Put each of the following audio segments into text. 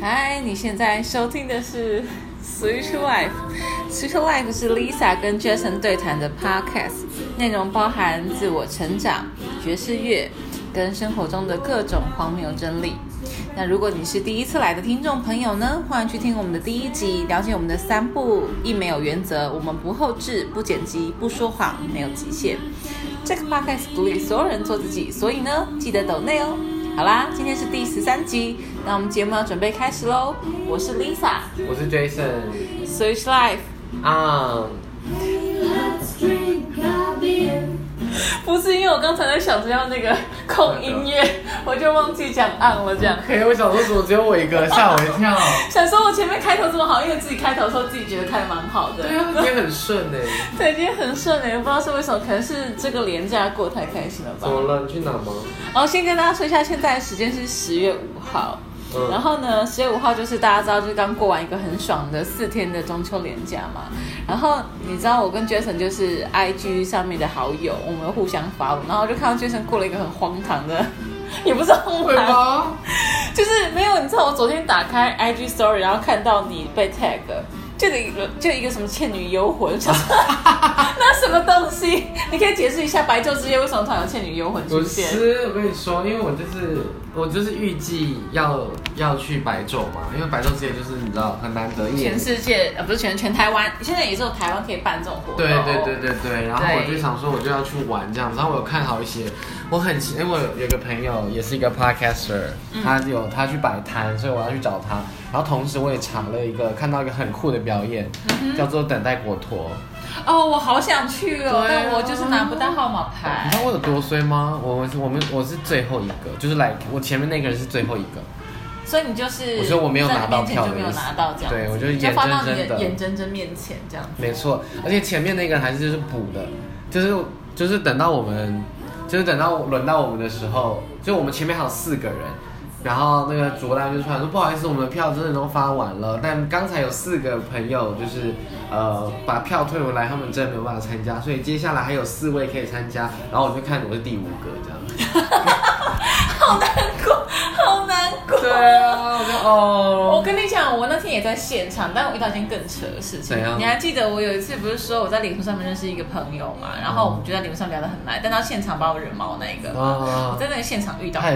嗨，你现在收听的是《Switch Life》。Switch Life 是 Lisa 跟 Jason 对谈的 podcast，内容包含自我成长、爵士乐跟生活中的各种荒谬真理。那如果你是第一次来的听众朋友呢，欢迎去听我们的第一集，了解我们的三步一没有原则，我们不后置、不剪辑、不说谎，没有极限。这个 podcast 鼓励所有人做自己，所以呢，记得抖内哦。好啦，今天是第十三集，那我们节目要准备开始喽。我是 Lisa，我是 Jason。Switch Life，啊，不是因为我刚才在想着要那个控音乐，我就忘记讲 on 了，这样。嘿，我想说怎么只有我一个，吓我一跳。想说我前面开头这么好，因为自己开头的时候自己觉得开的蛮好的。对啊，今天很顺哎。对，今天很顺诶，不知道是为什么，可能是这个连假过太开心了吧怎。么了？你去哪吗？然后先跟大家说一下，现在的时间是十月五号。嗯然后呢，十月五号就是大家知道，就是刚过完一个很爽的四天的中秋连假嘛。然后你知道我跟 Jason 就是 IG 上面的好友，我们互相发文，然后就看到 Jason 过了一个很荒唐的，也不是荒会唐，吗？就是没有。你知道我昨天打开 IG Story，然后看到你被 tag，就一个就一个什么倩女幽魂，那什么东西？你可以解释一下白昼之夜为什么突然有倩女幽魂出不现？是，我跟你说，因为我就是我就是预计要要去白昼嘛，因为白昼之夜就是你知道很难得一年全。世界呃不是全全台湾，现在也只有台湾可以办这种活动。对对对对对，然后我就想说我就要去玩这样子，然后我有看好一些，我很奇，因为我有个朋友也是一个 podcaster，、他嗯有他去摆摊，所以我要去找他，然后同时我也查了一个看到一个很酷的表演，嗯叫做等待果陀。哦，我好想去哦，但我就是拿不到号码牌你知。道我有多衰吗？我我是我们我是最后一个，就是来我前面那个人是最后一个，所以你就是，我说我没有拿到票没有拿到这样，对我就是眼睁睁的眼睁睁面前这样子。没错，而且前面那个人还是就是补的，就是就是等到我们就是等到轮到我们的时候，就我们前面还有四个人。然后那个卓丹就出来说不好意思，我们的票真的都发完了，但刚才有四个朋友就是呃把票退回来，他们真的没有办法参加，所以接下来还有四位可以参加。然后我就看我是第五个这样。好难过，好难过。对啊，我就哦。我跟你讲，我那天也在现场，但我遇到一件更扯的事情。你还记得我有一次不是说我在脸书上面认识一个朋友嘛，然后我们就在脸书上聊得很来，但他现场把我惹毛那一个。我啊，在那个现场遇到他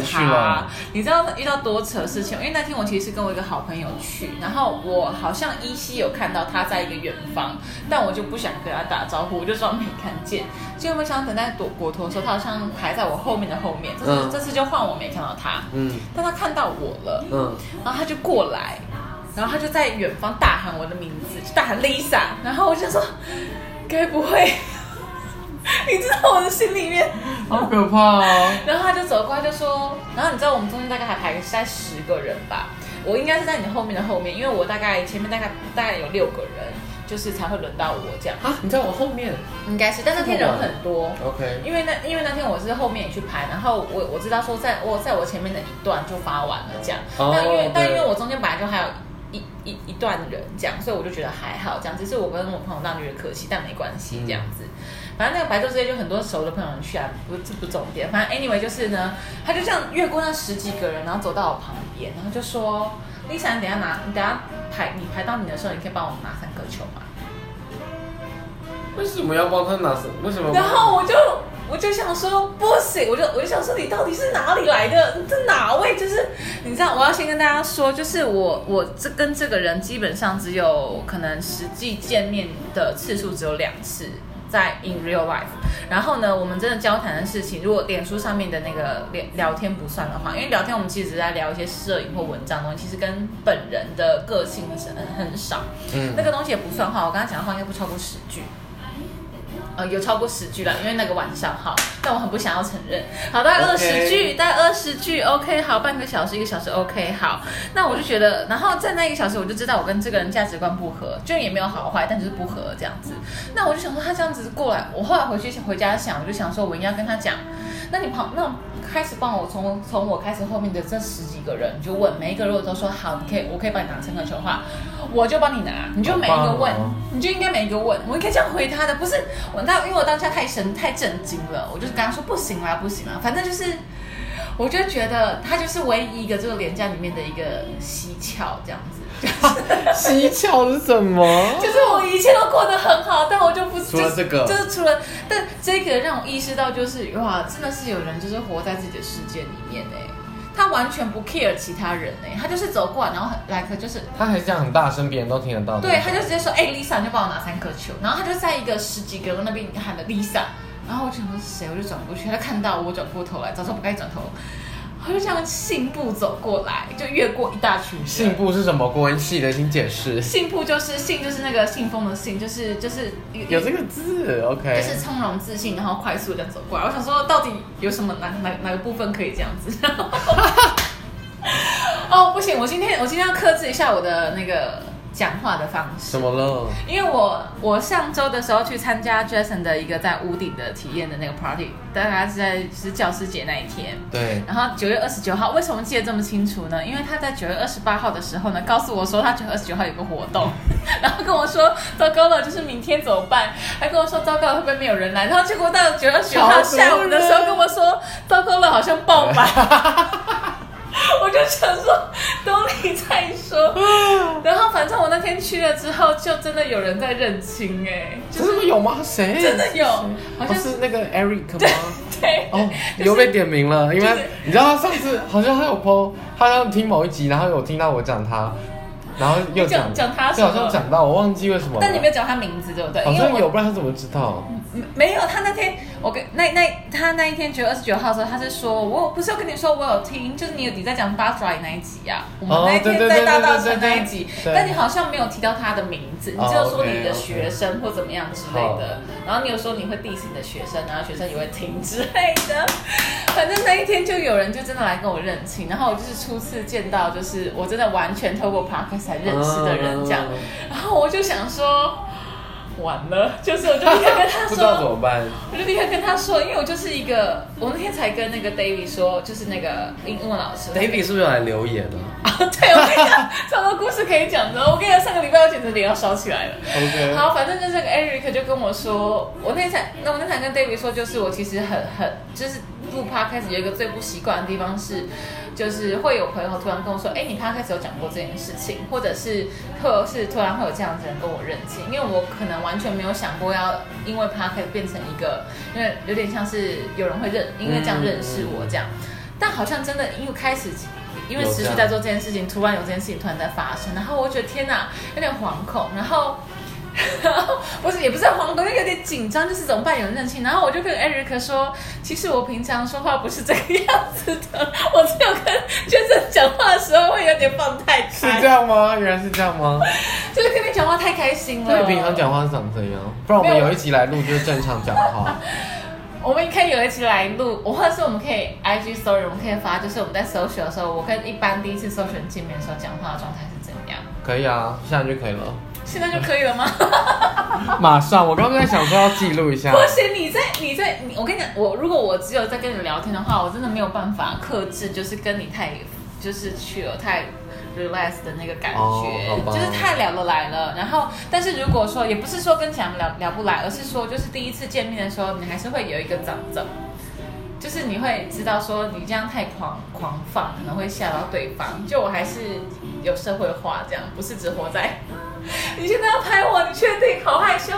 你知道遇到多扯的事情？因为那天我其实是跟我一个好朋友去，然后我好像依稀有看到他在一个远方，但我就不想跟他打招呼，我就装没看见。结果没想到等待躲国陀的时候，他好像排在我后面的后面，这次、嗯这次就换我没看到他，嗯但他看到我了，嗯，然后他就过来，然后他就在远方大喊我的名字，就大喊 Lisa，然后我就说，该不会，你知道我的心里面。好可怕哦。然后他就走过来就说，然后你知道我们中间大概还排在十个人吧，我应该是在你后面的后面，因为我大概前面大概大概有六个人，就是才会轮到我这样，啊，你在我后面应该是，但那天人很多。？OK。因为那因为那天我是后面也去排，然后我我知道说在我在我前面的一段就发完了这样，哦但因为但因为我中间本来就还有一一一段人这样，所以我就觉得还好这样，只是我跟我朋友那觉得可惜，但没关系这样子。反正那个白昼之夜就很多熟的朋友去啊，不这不重点。反正 anyway 就是呢，他就这样越过那十几个人，然后走到我旁边，然后就说：“Lisa，你等下拿，你等下排你排到你的时候，你可以帮我拿三个球吗？”为什么要帮他拿什？为什么？然后我就我就想说不行，我就我就想说你到底是哪里来的？你这哪位？就是你知道，我要先跟大家说，就是我我这跟这个人基本上只有可能实际见面的次数只有两次。在 in real life，然后呢，我们真的交谈的事情，如果脸书上面的那个聊聊天不算的话，因为聊天我们其实只是在聊一些摄影或文章的东西，其实跟本人的个性是很很少。嗯那个东西也不算话，我刚刚讲的话应该不超过十句。呃，有超过十句了，因为那个晚上哈，但我很不想要承认。好，大概二十句，大概二十句，OK，好，半个小时，一个小时，OK，好。那我就觉得，然后在那一个小时，我就知道我跟这个人价值观不合，就也没有好坏，但就是不合这样子。那我就想说，他这样子过来，我后来回去回家想，我就想说，我应该跟他讲，那你旁那开始帮我从从我开始后面的这十几个人，你就问每一个，如果都说好，你可以，我可以帮你拿成个球的话，我就帮你拿，你就每一个问，哦你就应该每一个问，我应该这样回他的，不是我当因为我当下太神太震惊了，我就是跟他说不行啦，不行啦，反正就是我就觉得他就是唯一一个这个廉价里面的一个蹊跷，这样子。蹊跷是什么？就是我一切都过得很好，但我就不除了这个就是除了，但这个让我意识到，就是哇，真的是有人就是活在自己的世界里面哎，他完全不 care 其他人哎，他就是走过来，然后很 like 就是他还是这样很大声，别人都听得到。对，他就直接说，哎，Lisa，你就帮我拿三颗球，然后他就在一个十几个人那边喊的 Lisa，然后我想说是谁，我就转过去，他看到我转过头来，早知道不该转头。他就这样信步走过来，就越过一大群人。信步是什么？国文系的，请解释。信步就是信，就是那个信封的信，就是就是有这个字，OK。就是从容自信，然后快速的走过来。我想说，到底有什么哪哪哪个部分可以这样子？哦，不行，我今天我今天要克制一下我的那个。讲话的方式怎么了？因为我我上周的时候去参加 Jason 的一个在屋顶的体验的那个 party，大概是在是教师节那一天。对。然后九月二十九号，为什么记得这么清楚呢？因为他在九月二十八号的时候呢，告诉我说他九月二十九号有个活动，然后跟我说糟糕了，就是明天怎么办？还跟我说糟糕了，会不会没有人来？然后结果到九月二十九号下午的时候跟我说糟糕了，好像爆满。我就想说，等你再说。然后反正我那天去了之后，就真的有人在认亲哎，真的有吗？谁？真的有，好像是那个 Eric 吗？对。哦，又被点名了，因为你知道他上次好像他有 PO，他要听某一集，然后有听到我讲他。然后又讲讲他，就好像讲到我忘记为什么。但你没有讲他名字，对不对？好像有，不然他怎么知道？没有，他那天我跟那那他那一天九月二十九号的时候，他是说我不是要跟你说我有听，就是你有你在讲八爪那一集啊，我们那天在大道城那一集，但你好像没有提到他的名字，你只有说你的学生或怎么样之类的，然后你有说你会 diss 你的学生，然后学生也会听之类的。反正那一天就有人就真的来跟我认亲，然后我就是初次见到，就是我真的完全透过 podcast 才认识的人这样，然后我就想说。完了，就是我就立刻跟他说，不知道怎么办，我就立刻跟他说，因为我就是一个，我那天才跟那个 David 说，就是那个英英文老师，David 是不是有来留言的？啊，对，我跟你讲，超多故事可以讲的。我跟你讲，上个礼拜我简直脸要烧起来了。OK，好，反正就是 Eric 就跟我说，我那天才，那我那天跟 David 说，就是我其实很很，就是录 Podcast 有一个最不习惯的地方是。就是会有朋友突然跟我说，哎，你刚开始有讲过这件事情，或者是特是突然会有这样子人跟我认亲，因为我可能完全没有想过要因为 p k e 变成一个，因为有点像是有人会认，因为这样认识我这样，但好像真的因为开始，因为持续在做这件事情，突然有这件事情突然在发生，然后我觉得天哪，有点惶恐，然后。不是，也不是惶恐，就有点紧张，就是怎么办？有人认亲，然后我就跟 Eric 说，其实我平常说话不是这个样子的，我只有跟娟娟讲话的时候会有点放太开。是这样吗？原来是这样吗？就是跟你讲话太开心了。那你平常讲话是长这样？不然我们有一集来录就是正常讲话。我们可以有一期来录，或者是我们可以 IG Story，我们可以发，就是我们在搜寻的时候，我跟一般第一次搜寻见面的时候讲话的状态是怎样？可以啊，现在就可以了。现在就可以了吗？马上，我刚刚在想说要记录一下。不行，你在你在你，我跟你讲，我如果我只有在跟你聊天的话，我真的没有办法克制，就是跟你太就是去了太 relax 的那个感觉，就是太聊得来了。然后，但是如果说也不是说跟强聊聊不来，而是说就是第一次见面的时候，你还是会有一个长着。就是你会知道说你这样太狂狂放，可能会吓到对方。就我还是有社会化，这样不是只活在。你现在要拍我，你确定？好害羞。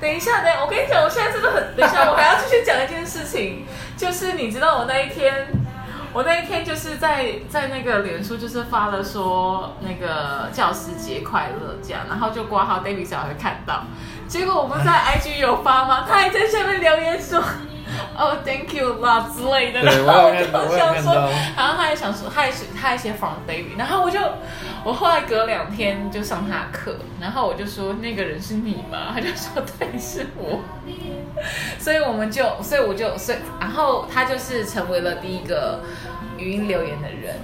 等一下，等我跟你讲，我现在真的很……等一下，我还要继续讲一件事情，就是你知道我那一天，我那一天就是在在那个脸书就是发了说那个教师节快乐这样，然后就挂号 David 小孩看到，结果我们在 IG 有发吗？他还在下面留言说。哦，Thank you 啦之类的，然后我就想说，然后他还想说，他也是他也写 from David，然后我就我后来隔两天就上他课，然后我就说那个人是你吗？他就说对，是我，所以我们就，所以我就，所以然后他就是成为了第一个语音留言的人。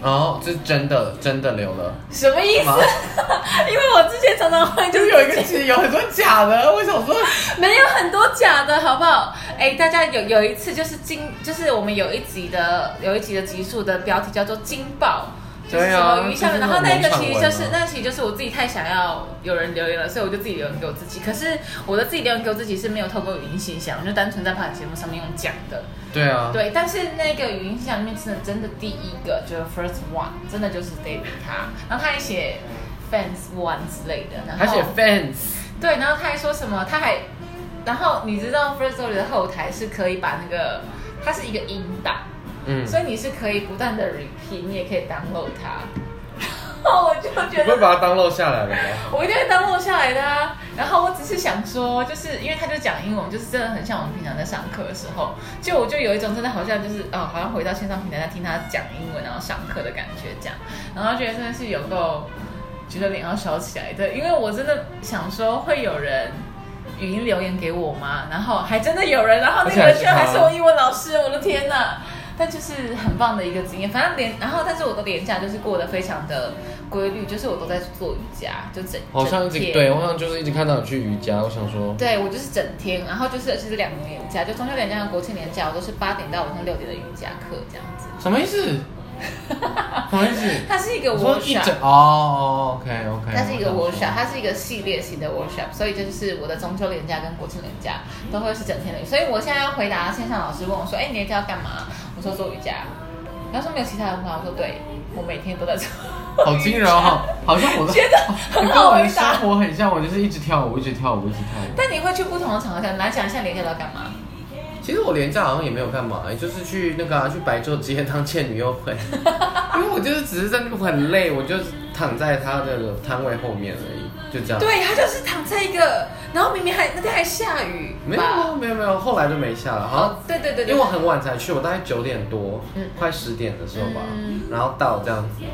哦，这是真的，真的流了，什么意思？因为我之前常常会就有一个，其实有很多假的，我想说 没有很多假的，好不好？哎，大家有有一次就是惊，就是我们有一集的有一集的集数的标题叫做“惊爆对啊么鱼下面，就是然后那个其实就是那其实就是我自己太想要有人留言了，所以我就自己留言给我自己。可是我的自己留言给我自己是没有透过语音信箱，我就单纯在 p 节目上面用讲的。对啊，对，但是那个语音信箱里面真的真的第一个就是 first one，真的就是 David 他，然后他还写 fans one 之类的，然后他写 fans，对，然后他还说什么，他还，然后你知道 First Story 的后台是可以把那个，它是一个音档，嗯，所以你是可以不断的 repeat，你也可以 download 它。然后我就觉你不会，把它 download 下来了吗？我一定会 download 下来的啊。然后我只是想说，就是因为他就讲英文，就是真的很像我们平常在上课的时候，就我就有一种真的好像就是哦，好像回到线上平台在听他讲英文，然后上课的感觉这样。然后觉得真的是有够觉得脸要烧起来的，因为我真的想说会有人语音留言给我吗？然后还真的有人，然后那个人居然还是我英文老师，我的天呐！但就是很棒的一个经验，反正连然后但是我的年假就是过得非常的规律，就是我都在做瑜伽，就整好像一直对，我好像就是一直看到你去瑜伽，我想说，对我就是整天，然后就是其实两个年假，就中秋连假跟国庆连假，我都是八点到晚上六点的瑜伽课这样子。什么意思？什么意思？它是一个 workshop，哦，OK OK，它是一个 workshop，它是一个系列型的 workshop，所以这就是我的中秋连假跟国庆连假都会是整天的。所以我现在要回答线上老师问我说：“哎，你连假要干嘛？”我说做瑜伽。然后说没有其他的话，我说对，我每天都在做。好惊人 哦，好像我的，觉得很你跟我的生好回答。活很像，我就是一直跳舞，一直跳舞，一直跳舞。但你会去不同的场合讲，来讲一下连假都要干嘛？其实我连假好像也没有干嘛，就是去那个、啊、去白昼街当倩女幽魂，因为我就是只是在那边很累，我就躺在他的摊位后面而已，就这样。对他就是躺在一个，然后明明还那天还下雨吧，没有没有没有没有，后来就没下了，好。对对对对，因为我很晚才去，我大概九点多，嗯。快十点的时候吧，嗯。然后到这样子，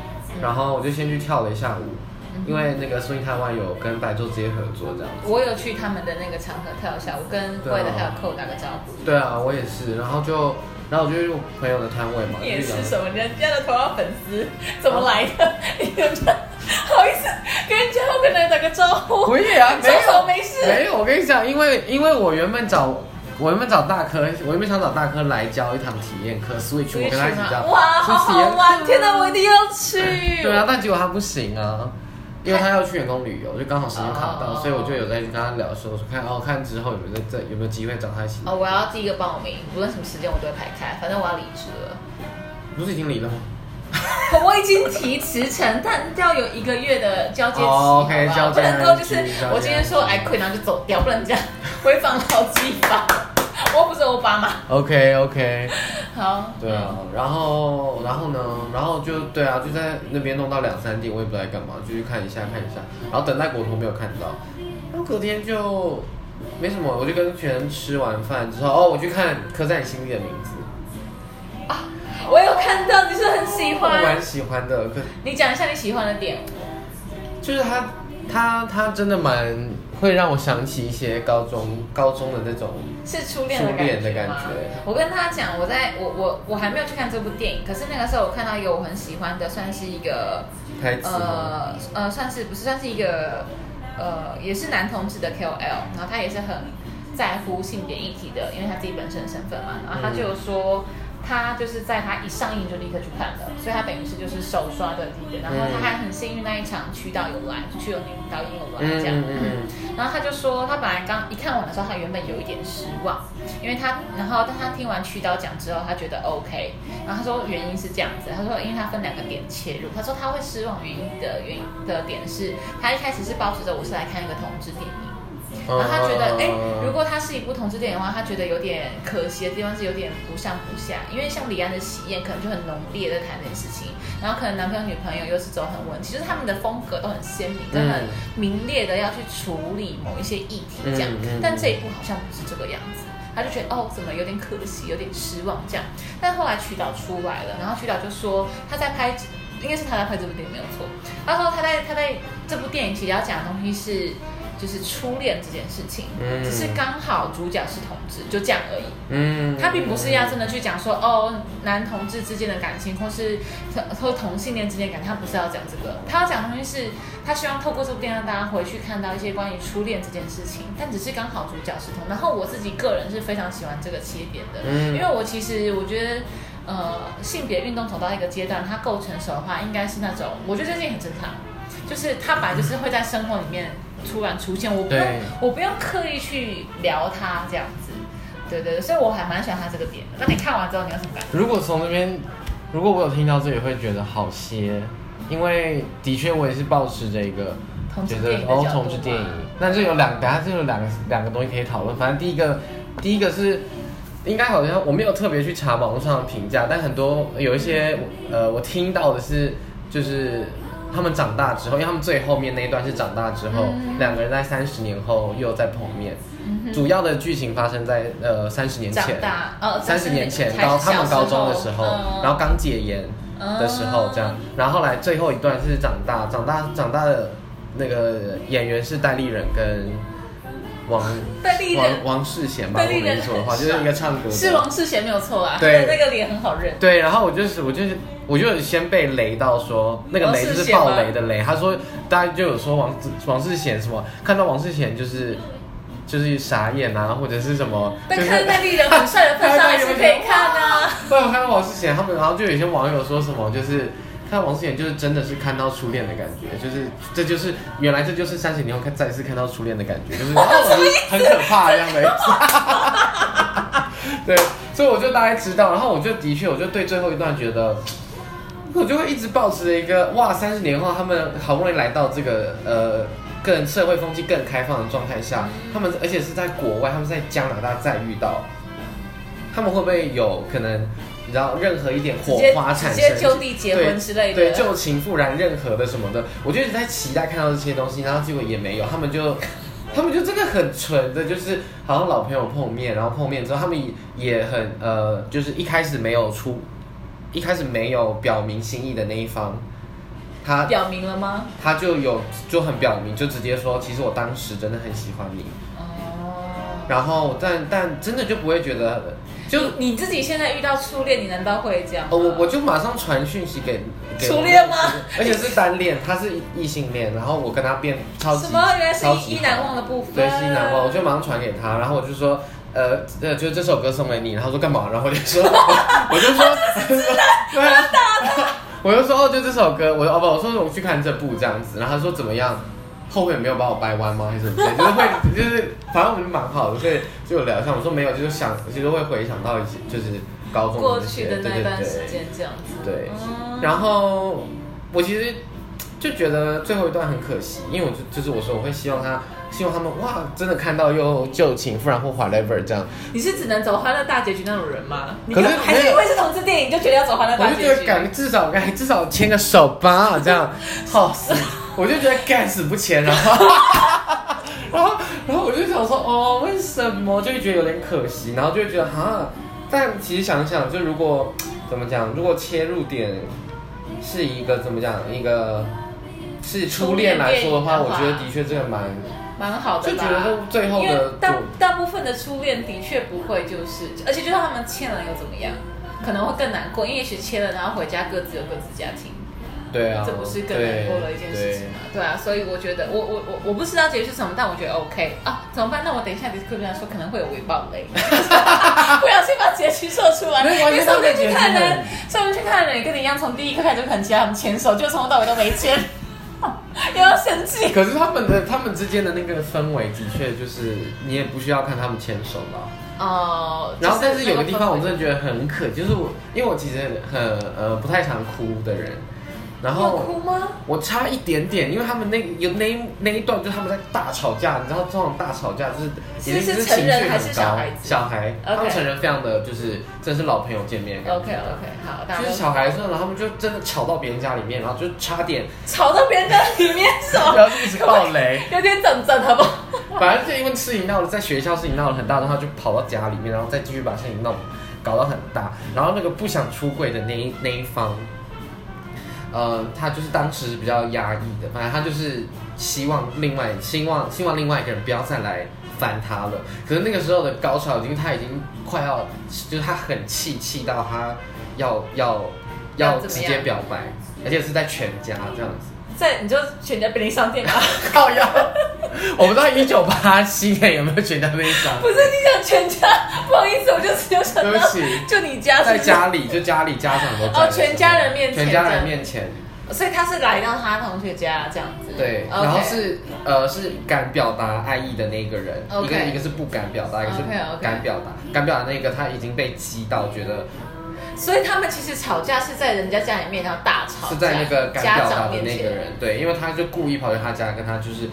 然后我就先去跳了一下舞，嗯。因为那个 Swing 台湾有跟白昼街合作这样子。我有去他们的那个场合跳一下，我跟对啊。贵的还有寇打个招呼。对啊，我也是，然后就，然后我就用朋友的摊位嘛，你也是什么？人家的头号粉丝怎么来的？你有没有好意思跟人家后跟人打个招呼？我也啊，没有没事没有，我跟你讲，因为因为我原本找我原本找大科，我原本想找大科来教一堂体验课，Switch，我跟他一起教，哇，好好玩！天哪，我一定要去。对啊，但结果他不行啊，因为他要去员工旅游，就刚好时间卡到，哦所以我就有在跟他聊说，说看哦，看之后有没有在这有没有机会找他一起。哦，我要第一个报名，无论什么时间我都会排开，反正我要离职了。不是已经离了吗？我已经提辞呈，但要有一个月的交接期，哦，OK，好不好交接不能够就是交接我今天说 I quit，然后就走掉，不能这样违反劳基法。我不是欧巴嘛。OK OK，好，对啊，然后然后呢，然后就对啊，就在那边弄到两三点，我也不知道在干嘛，就去看一下看一下，然后等待果图没有看到，然后隔天就没什么，我就跟全人吃完饭之后，哦，我去看《刻在你心里的名字啊我有看到，你是很喜欢》，我蛮。喜欢的，可你讲一下你喜欢的点。就是他他他真的蛮会让我想起一些高中高中的那种，是初恋的感觉吗感觉？我跟他讲，我在我我我还没有去看这部电影，可是那个时候我看到一个我很喜欢的，算是一个台词？呃呃，算是不是算是一个呃，也是男同志的 KOL，然后他也是很在乎性别议题的，因为他自己本身的身份嘛，然后他就有说。他就是在他一上映就立刻去看了，所以他等于是就是首刷的第一个，然后他还很幸运那一场渠道有来，曲有宁导演有来这样，嗯然后他就说，他本来刚一看完的时候，他原本有一点失望，因为他，然后当他听完曲导讲之后，他觉得 OK，然后他说原因是这样子，他说因为他分两个点切入，他说他会失望原因的原因的点是，他一开始是抱持着我是来看一个同志电影。然后他觉得，哎，如果他是一部同志电影的话，他觉得有点可惜的地方是有点不上不下，因为像李安的《喜宴》可能就很浓烈的在谈这件事情，然后可能男朋友女朋友又是走很稳，其实他们的风格都很鲜明，跟很嗯明烈的要去处理某一些议题这样，嗯嗯但这一部好像不是这个样子。他就觉得哦，怎么有点可惜，有点失望这样。但后来曲导出来了，然后曲导就说他在拍，应该是他在拍这部电影没有错。他说他在他在这部电影其实要讲的东西是就是初恋这件事情，嗯只是刚好主角是同志，就这样而已。嗯，他并不是要真的去讲说哦男同志之间的感情，或是或同性恋之间感情，他不是要讲这个，他要讲的东西是他希望透过这部电影让大家回去看到一些关于初恋这件事情，但只是刚好主角是同。然后我自己个人是非常喜欢这个切点的，嗯因为我其实我觉得。呃性别运动走到一个阶段，他够成熟的话，应该是那种，我觉得这件很正常，就是他本来就是会在生活里面突然出现，我不用我不用刻意去聊他这样子，对对对，所以我还蛮喜欢他这个点的。那你看完之后你有什么感觉？如果从这边，如果我有听到这里，会觉得好些，因为的确我也是抱持着一个觉得哦同志电影嘛，那这有两，等下这有两个两个东西可以讨论。反正第一个，第一个是应该好像我没有特别去查网络上的评价，但很多有一些呃我听到的是就是。他们长大之后，因为他们最后面那一段是长大之后，嗯。两个人在三十年后又再碰面。嗯主要的剧情发生在呃三十年前，大呃三十年前高他们高中的时候，嗯。然后刚解严的时候这样，然后后来最后一段是长大，长大长大的那个演员是戴立忍跟王戴立忍。王王世贤吧，我没错的话，就是一个唱歌的，是王世贤没有错啊，对。那个脸很好认。对，然后我就是我就是我就有先被雷到说那个雷就是爆雷的雷，他说大家就有说王王世贤什么看到王世贤就是就是傻眼啊，或者是什么，但就是看戴立忍很帅的份上，还是可以看啊。对，我看到王世贤他们，然后就有些网友说什么，就是看到王世贤就是真的是看到初恋的感觉，就是这就是原来这就是三十年后看再次看到初恋的感觉，就是 很可怕这样的。对，所以我就大概知道，然后我就的确，我就对最后一段觉得。我就会一直保持着一个哇，三十年后他们好不容易来到这个呃更社会风气更开放的状态下，他们而且是在国外，他们在加拿大再遇到，他们会不会有可能你知道任何一点火花产生，直接就地结婚之类的对，对旧情复燃，任何的什么的，我就一直在期待看到这些东西，然后结果也没有，他们就。他们就真的很纯的，就是好像老朋友碰面，然后碰面之后，他们也也很呃，就是一开始没有出，一开始没有表明心意的那一方，他表明了吗？他就有就很表明，就直接说，其实我当时真的很喜欢你，哦。然后但但真的就不会觉得，就就你自己现在遇到初恋，你难道会这样？哦，我我就马上传讯息给给初恋吗？而且是单恋，他是异性恋，然后我跟他变超级什么？原来是超级意难忘的部分。对，是意难忘，我就马上传给他，然后我就说。呃，呃，就这首歌送给你，然后说干嘛？然后我就说，我就说，对啊，我就说哦，就这首歌，我哦不，我说我去看这部这样子，然后他说怎么样？后悔没有把我掰弯吗？还是怎么？就是会，就是反正我们蛮好的，所以就有聊一下。我说没有，就是想，其实会回想到一些，就是高中过去的那段对对对时间这样子。对嗯然后我其实就觉得最后一段很可惜，因为我就就是我说我会希望他，希望他们哇，真的看到又旧情复燃或 whatever 这样，你是只能走欢乐大结局那种人吗？你可是还是因为是同志电影就觉得要走欢乐我就觉大结局？得干至少该至少牵个手吧，这样，好死，我就觉得干死不牵，然后。然后，然后我就想说，哦，为什么？就会觉得有点可惜，然后就会觉得哈，但其实想想，就如果怎么讲，如果切入点是一个怎么讲，一个是初恋来说的话，我觉得的确这个蛮，蛮好的吧？就觉得最后因为大大部分的初恋的确不会就是，而且就算他们签了又怎么样？可能会更难过，因为也许签了，然后回家各自有各自家庭，对啊，这不是更难过的一件事情吗？对啊，所以我觉得我我我我不知道结局是什么，但我觉得 OK 啊，怎么办？那我等一下 description 说可能会有微爆雷，不小心把结局说出来，没有完全因为说不定去看人，上面去看人也跟你一样，从第一刻开始就很期待他们牵手，就从头到尾都没牵，又要生气。可是他们的他们之间的那个氛围的确就是你也不需要看他们牵手吧。哦，然后，但是有个个地方我真的觉得很可，就是我，因为我其实很呃不太常哭的人，然后哭吗？我差一点点，因为他们那有那一那一段就是他们在大吵架，你知道这种大吵架就是是已经是成人还情绪很高是小孩子小孩他们成人非常的就是真是老朋友见面 OK。OK，好，就是小孩的时候，然后他们就真的吵到别人家里面，然后就差点，吵到别人家里面手，然后就一直爆雷。有点整整，好不好？反正就因为事情闹了，在学校事情闹得很大，的话就跑到家里面，然后再继续把事情弄搞到很大。然后那个不想出柜的那一那一方，呃，他就是当时比较压抑的，反正他就是希望另外希望希望另外一个人不要再来烦他了。可是那个时候的高潮已经他已经快要，就是他很气气到他要要要直接表白，而且是在全家这样子。在你就全家便利商店啊，靠腰，我不知道一九八七年有没有全家便利商不。是你想全家，不好意思，对不起，就你家在家里，就家里家长都哦全家人面前全家人面前，所以他是来到他同学家这样子。对然后是呃是敢表达爱意的那个人。一个一个是不敢表达，一个是敢表达，敢表达那个他已经被激到，觉得所以他们其实吵架是在人家家里面，然后大吵，是在那个敢家表达长的那个。人，对，因为他就故意跑去他家跟他就是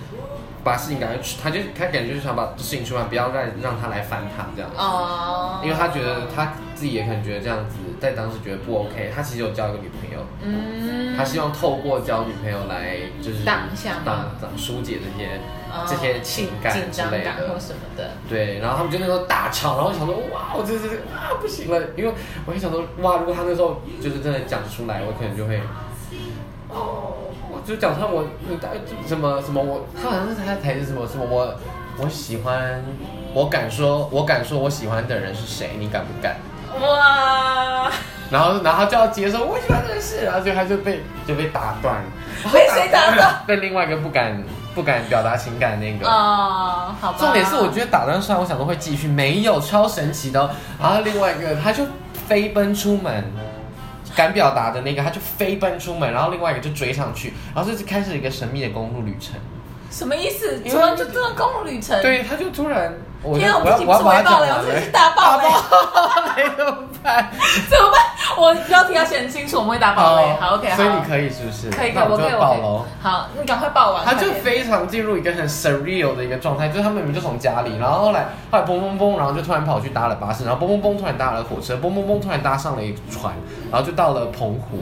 把事情赶快去，他就他感觉就是想把事情说完，不要让让他来烦他这样子。哦，因为他觉得他自己也可能觉得这样子，在当时觉得不 OK。他其实有交一个女朋友，嗯，他希望透过交女朋友来就是挡一下吗挡挡疏解这些、哦这些情感紧之类的。什么的。对，然后他们就那时候大吵，然后想说哇，我这这这啊不行了，因为我还想说哇，如果他那时候就是真的讲出来，我可能就会哦，我就讲他我什么什么我，他好像是他台词什么什么我我喜欢，我敢说我敢说我喜欢的人是谁，你敢不敢？哇，然后，然后就要接受我喜欢这个事，然后就他就被就被打断，被谁打断？被另外一个不敢不敢表达情感那个。哦，好吧。重点是，我觉得打断上，我想说会继续，没有，超神奇的哦。然后另外一个，他就飞奔出门，敢表达的那个，他就飞奔出门，然后另外一个就追上去，然后这是开始一个神秘的公路旅程。什么意思？突然就这段公路旅程？，对，他就突然，我天啊，我不是我要爆了，我完了真的是。大爆雷，没怎么办？怎么办？我标题要写很清楚，我们会打爆雷。好，OK，好。所以你可以是不是？可以，可以，那我我可以，我可。以。好，你赶快报完。他就非常进入一个很 surreal 的一个状态，就是他们明明就从家里，然后后来后来嘣嘣嘣，然后就突然跑去搭了巴士，然后嘣嘣嘣突然搭了火车，嘣嘣嘣突然搭上了一船，然后就到了澎湖，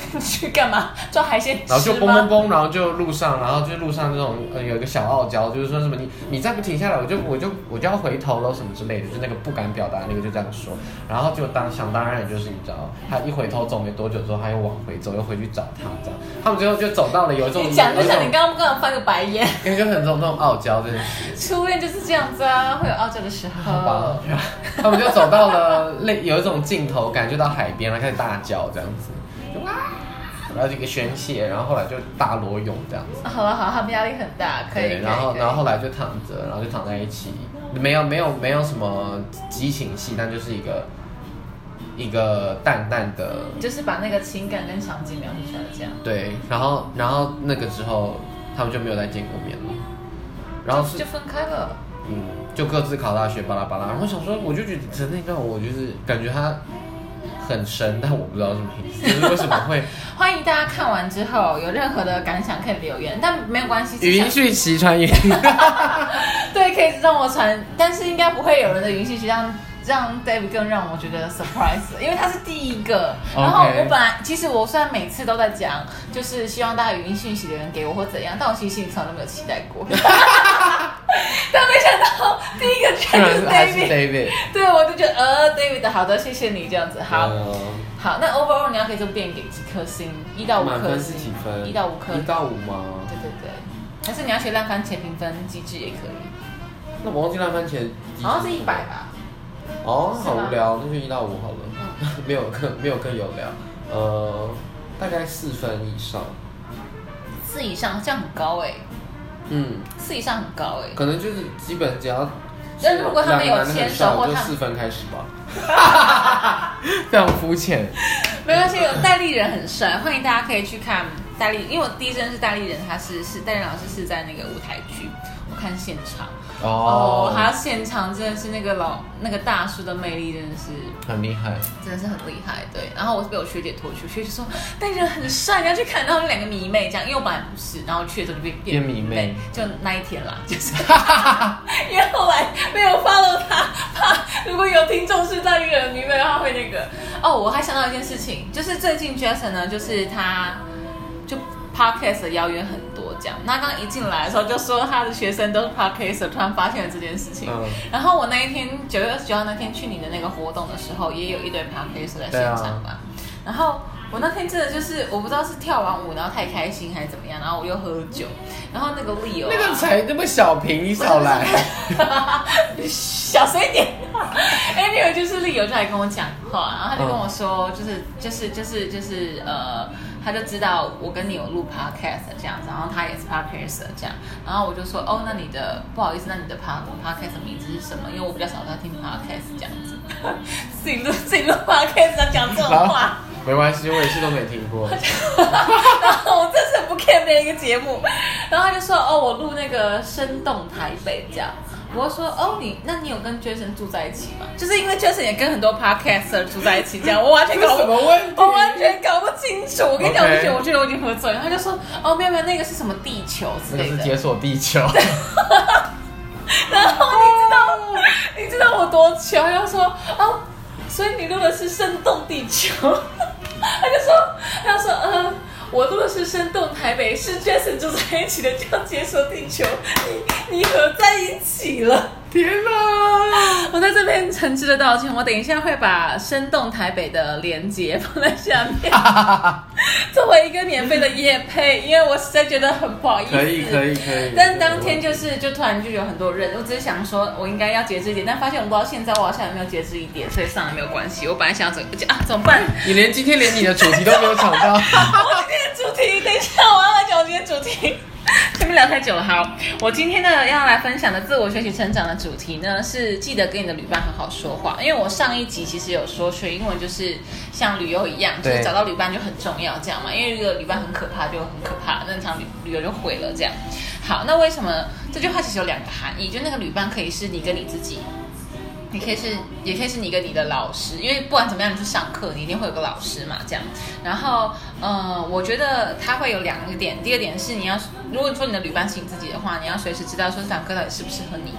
去干嘛？抓海鲜然后就嘣嘣嘣，然后就路上，然后就路上这种呃有一个小傲娇，就是说什么你你再不停下来，我就我就我就要回头了什么之类的，就那个不敢表达那个就这样说，然后就当想当然就是你知道，他一回头走没多久之后，他又往回走，又回去找他这样，他们最后就走到了有一种你讲就像你刚刚刚刚翻个白眼，因为就很种那种傲娇这件事。初恋就是这样子啊，会有傲娇的时候。好吧，他们就走到了类有一种镜头感，就到海边了，开始大叫这样子，然后这个宣泄，然后后来就大裸泳这样子，好了好了，他们压力很大，可以。对，然后然后后来就躺着，然后就躺在一起，没有没有没有什么激情戏，但就是一个一个淡淡的就是把那个情感跟场景描述出来，这样对，然后然后那个之后他们就没有再见过面了，然后是就分开了。嗯，就各自考大学，巴拉巴拉。然后想说，我就觉得那段我就是感觉它很深，但我不知道什么意思，就是为什么会 欢迎大家看完之后有任何的感想可以留言，但没有关系，语音讯息传语音。对，可以让我传，但是应该不会有人的语音信息让让 David 更让我觉得 surprise，因为他是第一个。然后我本来其实我虽然每次都在讲，就是希望大家语音讯息的人给我或怎样，但我其实心里从来都没有期待过。但没想到第一个居居然是然是 David，David。对我就觉得呃 David 好的，谢谢你这样子。好，嗯好，那 overall 你要给这部电影给几颗星？一到五满分是颗星，几分？一到五颗。一到五吗？对对对，还是你要学烂番茄评分机制也可以，那我忘记烂番茄。好像是一百吧。哦，好无聊，那就一到五好了。嗯 没有更没有更有聊。呃，大概四分以上。四以上，这样很高哎、嗯，四以上很高哎、可能就是基本只要。那如果他们有牵手或就四分开始吧。非常肤浅。没关系，有戴立人很帅，欢迎大家可以去看戴立，因为我第一真是戴立人，他是是戴立老师是在那个舞台剧，我看现场哦，他现场真的是那个老那个大叔的魅力真的是很厉害。真的是很厉害，对。然后我是被我学姐拖去，学姐说戴立人很帅，你要去看，然后两个迷妹这样，因为我本来不是，然后去的时候就变变迷妹，就那一天啦，就是因为后来没有 follow 他，怕如果有听众是戴立人的迷妹的话会那个哦，我还想到一件事情，就是最近 Jason 呢，就是他就 podcast 的邀约很多这样，那刚一进来的时候就说他的学生都是 podcast，突然发现了这件事情。嗯然后我那一天九月二十九号那天去你的那个活动的时候，也有一堆 podcast 在现场吧。然后我那天真的就是我不知道是跳完舞然后太开心还是怎么样，然后我又喝酒，然哦后那个 Leo 啊、那个才那么小瓶，你少来。小声一点。Anyway，就是丽友就来跟我讲话，然后他就跟我说，就是就是就是就是呃，他就知道我跟你有录 podcast 这样子，然后他也是 podcast 这样，然后我就说，哦，那你的不好意思，那你的 pod podcast 名字是什么？因为我比较少在听 podcast 这样子，自己录自己录 podcast 讲这种话。没关系，我也是都没听过。然后我这次不 care 别人一个节目，然后他就说哦，我录那个生动台北这样。我说哦，你那你有跟 Jason 住在一起吗？就是因为 Jason 也跟很多 podcaster 住在一起，这样我完全搞什么问题？我完全搞不清楚。我跟你讲，我就觉得我觉得我已经喝醉了。他就说哦，没有没有，那个是什么地球之类的。是解锁地球。然后你知道你知道我多糗？他就说哦，所以你录的是生动地球。他就说，他说，嗯，我录的是生动台北，是 Jason 住在一起的，这样解锁地球，你你合在一起了。天哪！我在这边诚挚的道歉，我等一下会把生动台北的链接放在下面，作为一个免费的夜配，因为我实在觉得很不好意思。可以可以可以。但当天就是就突然就有很多人，我只是想说我应该要节制一点，但发现我不知道现在我好像有没有节制一点，所以上了没有关系。我本来想要整啊，怎么办？你连今天连你的主题都没有抢到。我今天的主题，等一下我要来讲我今天主题。前面聊太久了，好，我今天呢要来分享的自我学习成长的主题呢是记得跟你的旅伴好好说话，因为我上一集其实有说学英文就是像旅游一样，就是找到旅伴就很重要，这样嘛，因为如果旅伴很可怕就很可怕，那场旅旅游就毁了，这样。好，那为什么这句话其实有两个含义？就那个旅伴可以是你跟你自己。你可以是，也可以是你跟你的老师，因为不管怎么样，你去上课，你一定会有个老师嘛，这样。然后，嗯，我觉得他会有两个点。第二点是，你要如果说你的旅伴是你自己的话，你要随时知道说这堂课到底适不适合你。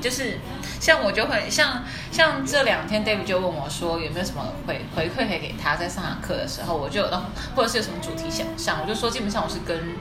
就是像我就会像像这两天，David 就问我说有没有什么回回馈可以给他在上堂课的时候，我就有或者是有什么主题想上，我就说基本上我是跟。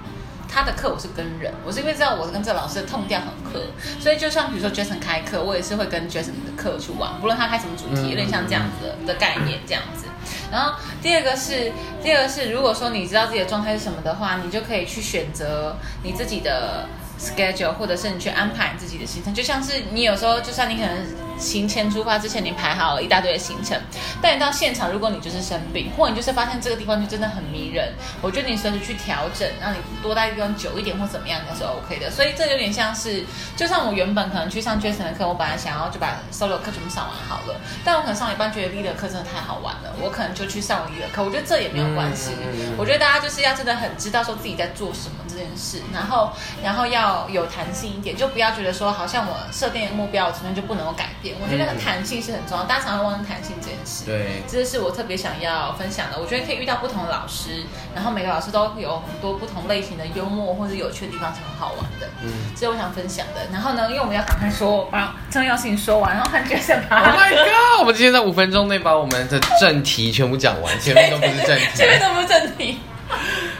他的课我是跟人，我是因为知道我跟这老师的痛调很合，所以就像比如说 Jason 开课，我也是会跟 Jason 的课去玩，不论他开什么主题，有点像这样子的概念这样子。然后第二个是，第二个是，如果说你知道自己的状态是什么的话，你就可以去选择你自己的。schedule，或者是你去安排你自己的行程，就像是你有时候，就算你可能行前出发之前，你排好了一大堆的行程，但你到现场，如果你就是生病，或者你就是发现这个地方就真的很迷人，我觉得你随时去调整，让你多待地方久一点或怎么样，那是 OK 的。所以这有点像是，就像我原本可能去上 Jason 的课，我本来想要就把 solo 课全部上完好了，但我可能上一半觉得 leader 课真的太好玩了，我可能就去上 leader 课。我觉得这也没有关系。我觉得大家就是要真的很知道说自己在做什么这件事，然后，然后要。有弹性一点，就不要觉得说好像我设定的目标，我今天就不能够改变。我觉得那个弹性是很重要，大家常常忘记弹性这件事。对，这是我特别想要分享的。我觉得可以遇到不同的老师，然后每个老师都有很多不同类型的幽默或者有趣的地方，是很好玩的。嗯，这是我想分享的。然后呢，因为我们要赶快说把重要事情说完，然后看决胜吧。Oh my god！我们今天在五分钟内把我们的正题全部讲完，前面都不是正题，前面都不是正题。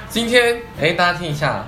今天，哎，大家听一下。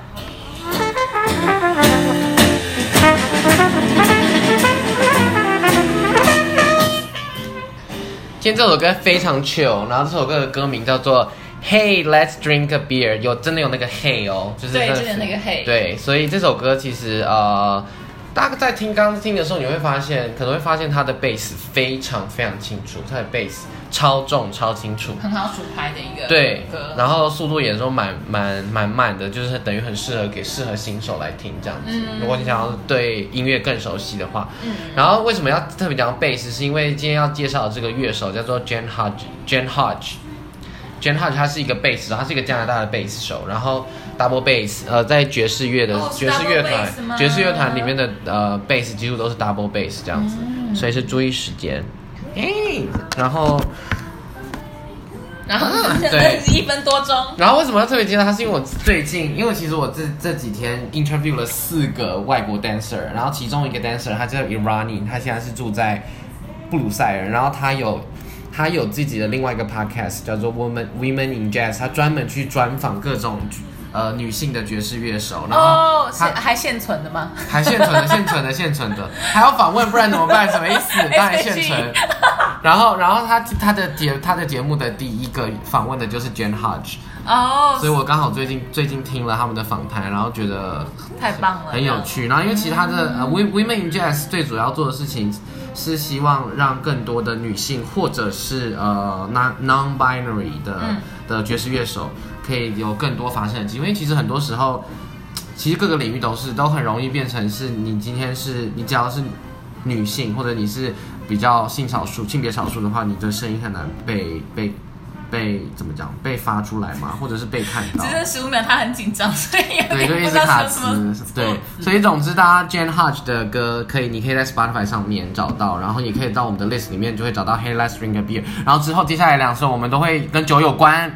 今天这首歌非常 chill，然后这首歌的歌名叫做 Hey Let's Drink a Beer，有真的有那个 Hey 哦，就是对，真的那个 Hey，对，所以这首歌其实呃。大家在听刚刚听的时候，你会发现，可能会发现它的贝斯非常非常清楚，它的贝斯超重超清楚，很好数拍的一个对，然后速度也说蛮蛮蛮慢的，就是等于很适合给适合新手来听这样子。如果你想要对音乐更熟悉的话，嗯，然后为什么要特别讲贝斯？是因为今天要介绍的这个乐手叫做 Jan Hodge，Jan Hodge。Jan Hodge 他是一个贝斯手，他是一个加拿大的贝斯手，然后 double bass，呃，在爵士乐的爵士乐团，爵士乐团里面的呃 bass 几乎都是 double bass 这样子，所以是注意时间。哎，然后，然后 对一分多钟。然后为什么要特别介绍他？是因为我最近，因为其实我这这几天 interview 了四个外国 dancer，然后其中一个 dancer 他叫 Irani，他现在是住在布鲁塞尔，然后他有。他有自己的另外一个 podcast，叫做 Women Women in Jazz，他专门去专访各种呃女性的爵士乐手。然后是还现存的吗？还现存的，现存的，现存的，还要访问，不然怎么办？什么意思？当然现存。然后然后他他的节他的节目的第一个访问的就是 Jane Hodge，哦，所以我刚好最近最近听了他们的访谈，然后觉得太棒了，很有趣。然后因为其他的 Women in Jazz 最主要做的事情是希望让更多的女性或者是呃 non non binary 的、嗯的爵士乐手可以有更多发声的机会。因为其实很多时候，其实各个领域都是都很容易变成是你今天是你只要是女性或者你是比较性少数性别少数的话，你的声音很难被被被怎么讲被发出来嘛，或者是被看到只。剩十五秒，他很紧张，所以对，就一直卡词。对，所以总之，大家 Jane Hodge 的歌可以，你可以在 Spotify 上面找到，然后也可以到我们的 list 里面就会找到 Hey Let's Drink a Beer。然后之后接下来两首我们都会跟酒有关，